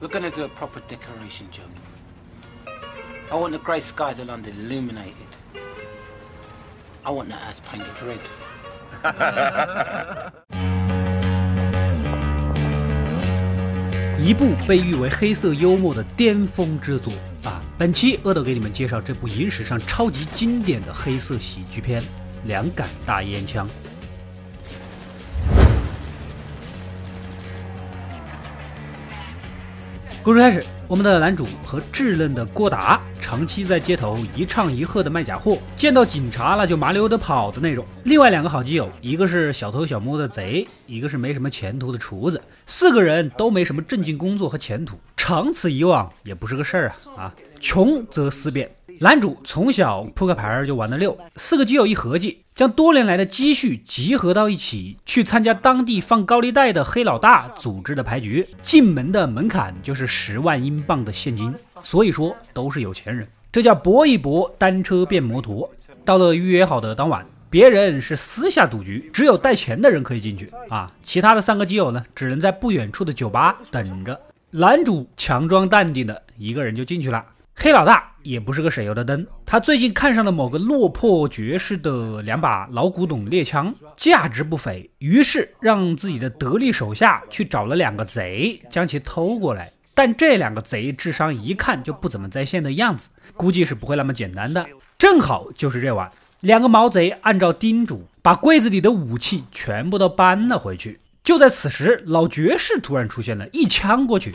We're gonna do a proper decoration job. I want the grey skies of London illuminated. I want that house painted red. 一部被誉为黑色幽默的巅峰之作啊！本期阿斗给你们介绍这部影史上超级经典的黑色喜剧片《两杆大烟枪》。故事开始，我们的男主和稚嫩的郭达长期在街头一唱一和的卖假货，见到警察了就麻溜的跑的那种。另外两个好基友，一个是小偷小摸的贼，一个是没什么前途的厨子，四个人都没什么正经工作和前途，长此以往也不是个事儿啊啊！穷则思变。男主从小扑克牌就玩得溜，四个基友一合计，将多年来的积蓄集合到一起，去参加当地放高利贷的黑老大组织的牌局，进门的门槛就是十万英镑的现金，所以说都是有钱人。这叫搏一搏，单车变摩托。到了预约好的当晚，别人是私下赌局，只有带钱的人可以进去啊，其他的三个基友呢，只能在不远处的酒吧等着。男主强装淡定的一个人就进去了。黑老大也不是个省油的灯，他最近看上了某个落魄爵士的两把老古董猎枪，价值不菲，于是让自己的得力手下去找了两个贼，将其偷过来。但这两个贼智商一看就不怎么在线的样子，估计是不会那么简单的。正好就是这晚，两个毛贼按照叮嘱，把柜子里的武器全部都搬了回去。就在此时，老爵士突然出现了，一枪过去。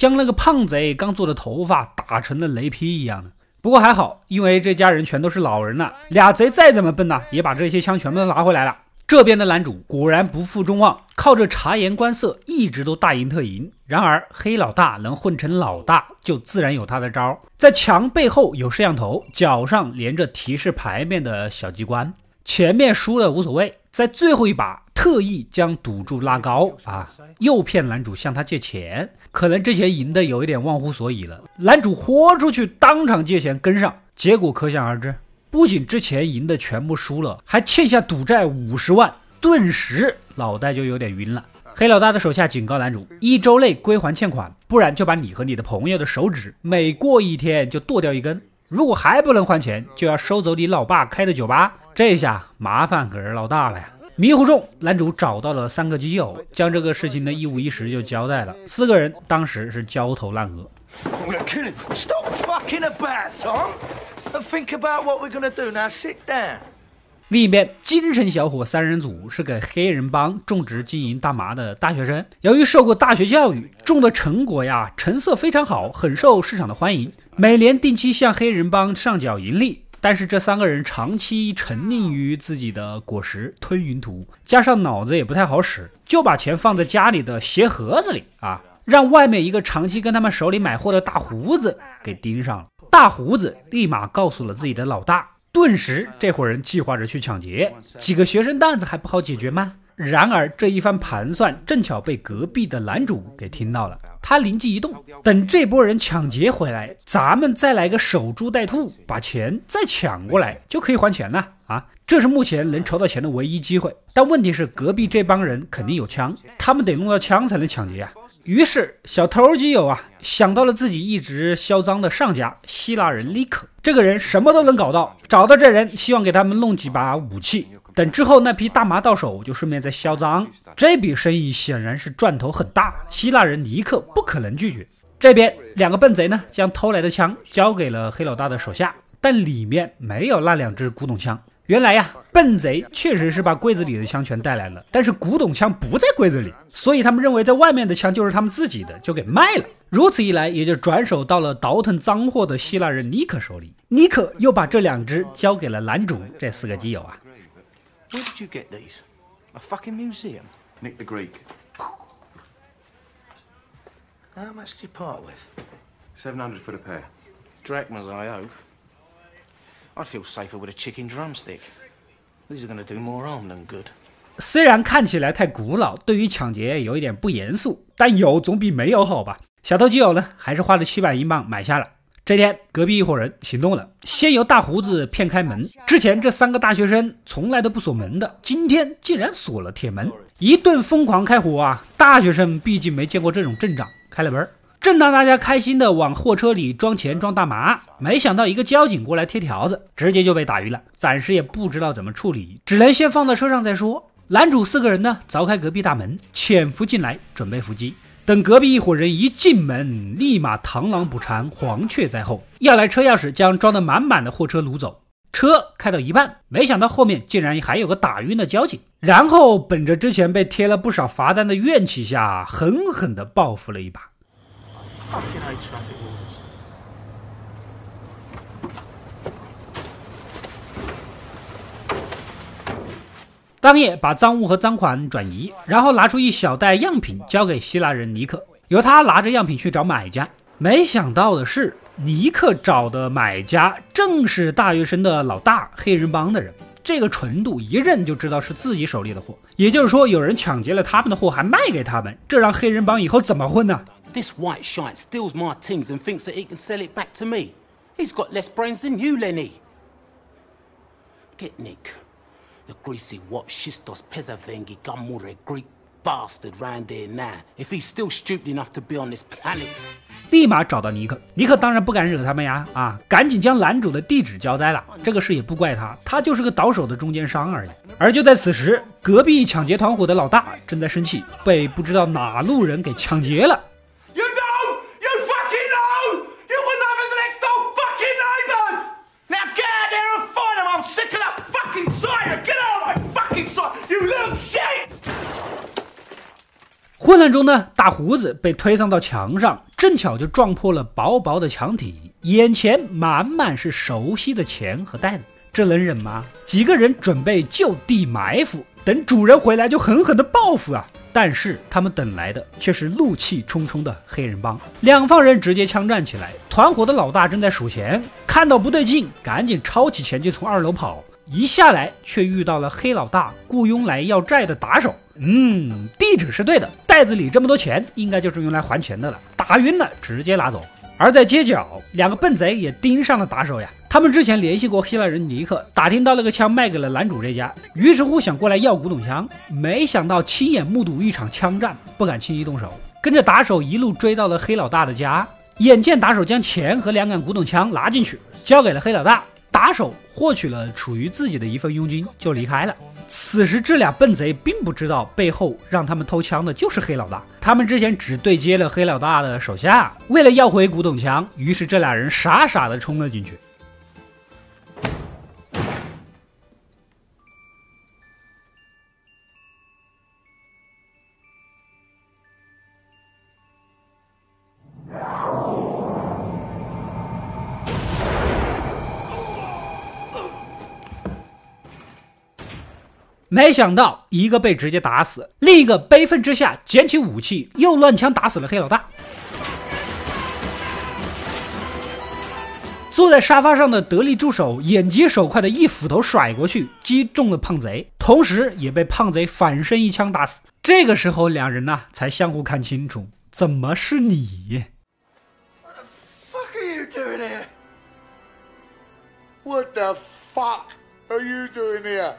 将那个胖贼刚做的头发打成了雷劈一样的。不过还好，因为这家人全都是老人了，俩贼再怎么笨呢，也把这些枪全部都拿回来了。这边的男主果然不负众望，靠着察言观色，一直都大赢特赢。然而黑老大能混成老大，就自然有他的招。在墙背后有摄像头，脚上连着提示牌面的小机关。前面输了无所谓，在最后一把特意将赌注拉高啊，诱骗男主向他借钱，可能之前赢的有一点忘乎所以了。男主豁出去当场借钱跟上，结果可想而知，不仅之前赢的全部输了，还欠下赌债五十万，顿时脑袋就有点晕了。黑老大的手下警告男主，一周内归还欠款，不然就把你和你的朋友的手指每过一天就剁掉一根。如果还不能还钱，就要收走你老爸开的酒吧。这下麻烦可是闹大了呀！迷糊中，男主找到了三个基友，将这个事情的一五一十就交代了。四个人当时是焦头烂额。另一边，精神小伙三人组是给黑人帮种植经营大麻的大学生。由于受过大学教育，种的成果呀，成色非常好，很受市场的欢迎。每年定期向黑人帮上缴盈利。但是这三个人长期沉溺于自己的果实吞云吐雾，加上脑子也不太好使，就把钱放在家里的鞋盒子里啊，让外面一个长期跟他们手里买货的大胡子给盯上了。大胡子立马告诉了自己的老大。顿时，这伙人计划着去抢劫，几个学生蛋子还不好解决吗？然而，这一番盘算正巧被隔壁的男主给听到了。他灵机一动，等这波人抢劫回来，咱们再来个守株待兔，把钱再抢过来，就可以还钱了啊！这是目前能筹到钱的唯一机会。但问题是，隔壁这帮人肯定有枪，他们得弄到枪才能抢劫啊！于是，小偷基友啊想到了自己一直嚣张的上家希腊人利克，这个人什么都能搞到，找到这人，希望给他们弄几把武器，等之后那批大麻到手，就顺便再销赃。这笔生意显然是赚头很大，希腊人尼克不可能拒绝。这边两个笨贼呢，将偷来的枪交给了黑老大的手下，但里面没有那两支古董枪。原来呀，笨贼确实是把柜子里的枪全带来了，但是古董枪不在柜子里，所以他们认为在外面的枪就是他们自己的，就给卖了。如此一来，也就转手到了倒腾脏货的希腊人尼克手里。尼克又把这两只交给了男主这四个基友啊。Where did you get these? A fucking museum. Nick the Greek. How much did you part with? 700 for the pair. Drachmas, I hope. I'd feel safer with a chicken drumstick. These are going to do more harm than good. 虽然看起来太古老，对于抢劫有一点不严肃，但有总比没有好吧？小偷基友呢，还是花了七百英镑买下了。 这天，隔壁一伙人行动了，先由大胡子骗开门。之前这三个大学生从来都不锁门的，今天竟然锁了铁门，一顿疯狂开火啊！大学生毕竟没见过这种阵仗，开了门。正当大家开心的往货车里装钱装大麻，没想到一个交警过来贴条子，直接就被打晕了。暂时也不知道怎么处理，只能先放到车上再说。男主四个人呢，凿开隔壁大门，潜伏进来，准备伏击。等隔壁一伙人一进门，立马螳螂捕蝉，黄雀在后，要来车钥匙将装得满满的货车掳走。车开到一半，没想到后面竟然还有个打晕的交警，然后本着之前被贴了不少罚单的怨气下，狠狠地报复了一把。当夜把赃物和赃款转移，然后拿出一小袋样品交给希腊人尼克，由他拿着样品去找买家。没想到的是，尼克找的买家正是大学生的老大黑人帮的人。这个纯度一认就知道是自己手里的货，也就是说有人抢劫了他们的货还卖给他们，这让黑人帮以后怎么混呢？This white shite steals my things and thinks that he can sell it back to me. He's got less brains than you, Lenny. Get Nick. The greasy what shistos pezavengi gamure Greek bastard round here now, if he's still stupid enough to be on this planet. 立马找到尼克，尼克当然不敢惹他们呀，啊，赶紧将男主的地址交代了。这个事也不怪他，他就是个倒手的中间商而已。而就在此时，隔壁抢劫团伙的老大正在生气，被不知道哪路人给抢劫了。混乱中呢，大胡子被推搡到墙上，正巧就撞破了薄薄的墙体，眼前满满是熟悉的钱和袋子，这能忍吗？几个人准备就地埋伏，等主人回来就狠狠的报复啊！但是他们等来的却是怒气冲冲的黑人帮，两方人直接枪战起来。团伙的老大正在数钱，看到不对劲，赶紧抄起钱就从二楼跑。一下来却遇到了黑老大雇佣来要债的打手。嗯，地址是对的，袋子里这么多钱，应该就是用来还钱的了。打晕了，直接拿走。而在街角，两个笨贼也盯上了打手呀。他们之前联系过希腊人尼克，打听到那个枪卖给了男主这家，于是乎想过来要古董枪。没想到亲眼目睹一场枪战，不敢轻易动手，跟着打手一路追到了黑老大的家。眼见打手将钱和两杆古董枪拿进去，交给了黑老大。打手获取了属于自己的一份佣金，就离开了。此时，这俩笨贼并不知道背后让他们偷枪的就是黑老大。他们之前只对接了黑老大的手下，为了要回古董枪，于是这俩人傻傻的冲了进去。没想到一个被直接打死，另一个悲愤之下捡起武器，又乱枪打死了黑老大。坐在沙发上的得力助手眼疾手快的一斧头甩过去，击中了胖贼，同时也被胖贼反身一枪打死。这个时候，两人呢才相互看清楚，怎么是你？What the fuck are you doing here? What the fuck are you doing here?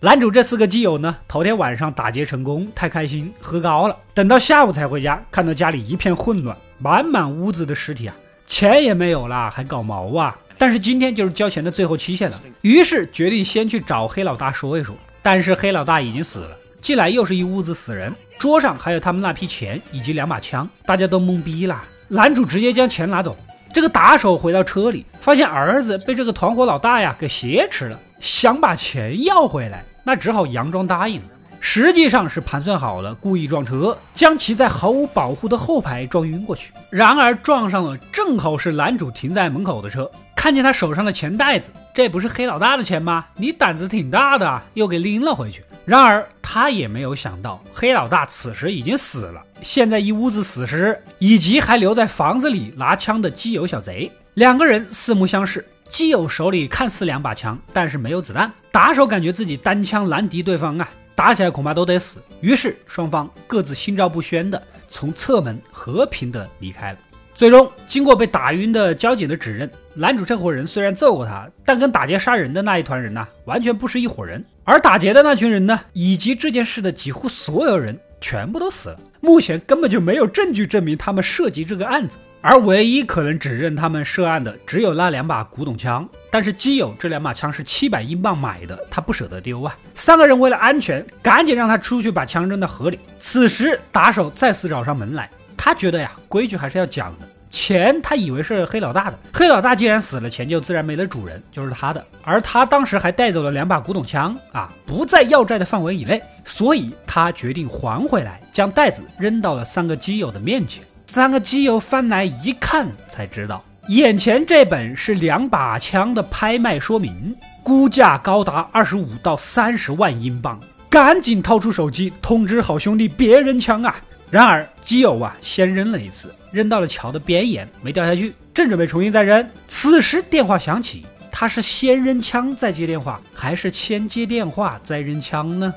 男主这四个基友呢，头天晚上打劫成功，太开心，喝高了。等到下午才回家，看到家里一片混乱，满满屋子的尸体啊，钱也没有了，还搞毛啊！但是今天就是交钱的最后期限了，于是决定先去找黑老大说一说。但是黑老大已经死了，进来又是一屋子死人，桌上还有他们那批钱以及两把枪，大家都懵逼了。男主直接将钱拿走。这个打手回到车里，发现儿子被这个团伙老大呀给挟持了。想把钱要回来，那只好佯装答应。实际上是盘算好了，故意撞车，将其在毫无保护的后排撞晕过去。然而撞上了，正好是男主停在门口的车。看见他手上的钱袋子，这不是黑老大的钱吗？你胆子挺大的啊，又给拎了回去。然而他也没有想到，黑老大此时已经死了，现在一屋子死尸，以及还留在房子里拿枪的基友小贼，两个人四目相视。基友手里看似两把枪，但是没有子弹。打手感觉自己单枪难敌对方啊，打起来恐怕都得死。于是双方各自心照不宣的从侧门和平的离开了。最终，经过被打晕的交警的指认，男主这伙人虽然揍过他，但跟打劫杀人的那一团人呢，完全不是一伙人。而打劫的那群人呢，以及这件事的几乎所有人，全部都死了。目前根本就没有证据证明他们涉及这个案子，而唯一可能指认他们涉案的，只有那两把古董枪。但是基友这两把枪是七百英镑买的，他不舍得丢啊。三个人为了安全，赶紧让他出去把枪扔到河里。此时打手再次找上门来。他觉得呀，规矩还是要讲的。钱他以为是黑老大的，黑老大既然死了，钱就自然没了主人，就是他的。而他当时还带走了两把古董枪啊，不在要债的范围以内，所以他决定还回来，将袋子扔到了三个基友的面前。三个基友翻来一看，才知道眼前这本是两把枪的拍卖说明，估价高达二十五到三十万英镑。赶紧掏出手机通知好兄弟别扔枪啊！然而基友啊，先扔了一次，扔到了桥的边沿，没掉下去，正准备重新再扔。此时电话响起，他是先扔枪再接电话，还是先接电话再扔枪呢？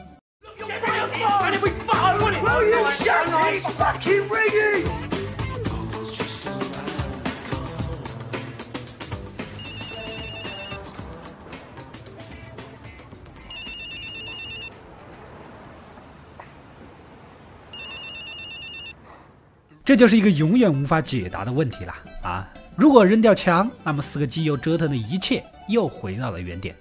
这就是一个永远无法解答的问题了啊！如果扔掉枪，那么四个基友折腾的一切又回到了原点。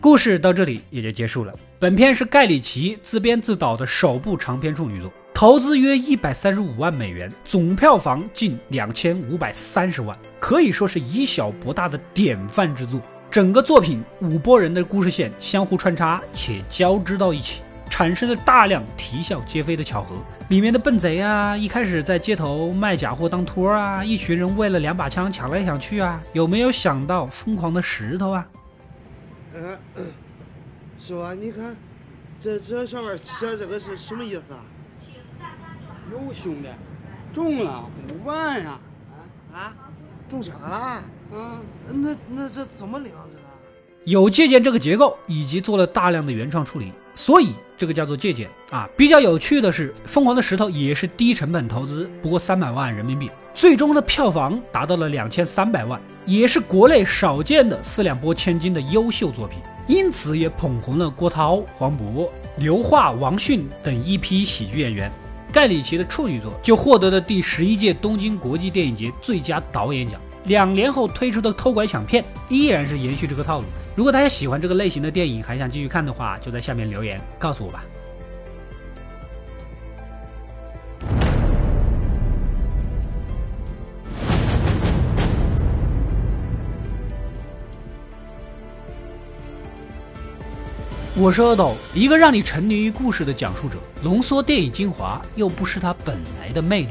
故事到这里也就结束了。本片是盖里奇自编自导的首部长篇处女作，投资约一百三十五万美元，总票房近两千五百三十万，可以说是以小博大的典范之作。整个作品五拨人的故事线相互穿插且交织到一起。产生了大量啼笑皆非的巧合，里面的笨贼啊，一开始在街头卖假货当托啊，一群人为了两把枪抢来抢去啊，有没有想到疯狂的石头啊？嗯，师傅，你看，这这上面写这个是什么意思啊？有兄弟，中了五万呀！啊，中奖了？嗯，那那这怎么领这个？有借鉴这个结构，以及做了大量的原创处理，所以这个叫做借鉴啊。比较有趣的是，《疯狂的石头》也是低成本投资，不过三百万人民币，最终的票房达到了两千三百万，也是国内少见的四两拨千斤的优秀作品，因此也捧红了郭涛、黄渤、刘桦、王迅等一批喜剧演员。盖里奇的处女作就获得了第十一届东京国际电影节最佳导演奖。两年后推出的偷拐抢骗依然是延续这个套路。如果大家喜欢这个类型的电影，还想继续看的话，就在下面留言告诉我吧。我是阿斗，一个让你沉迷于故事的讲述者，浓缩电影精华，又不失它本来的魅力。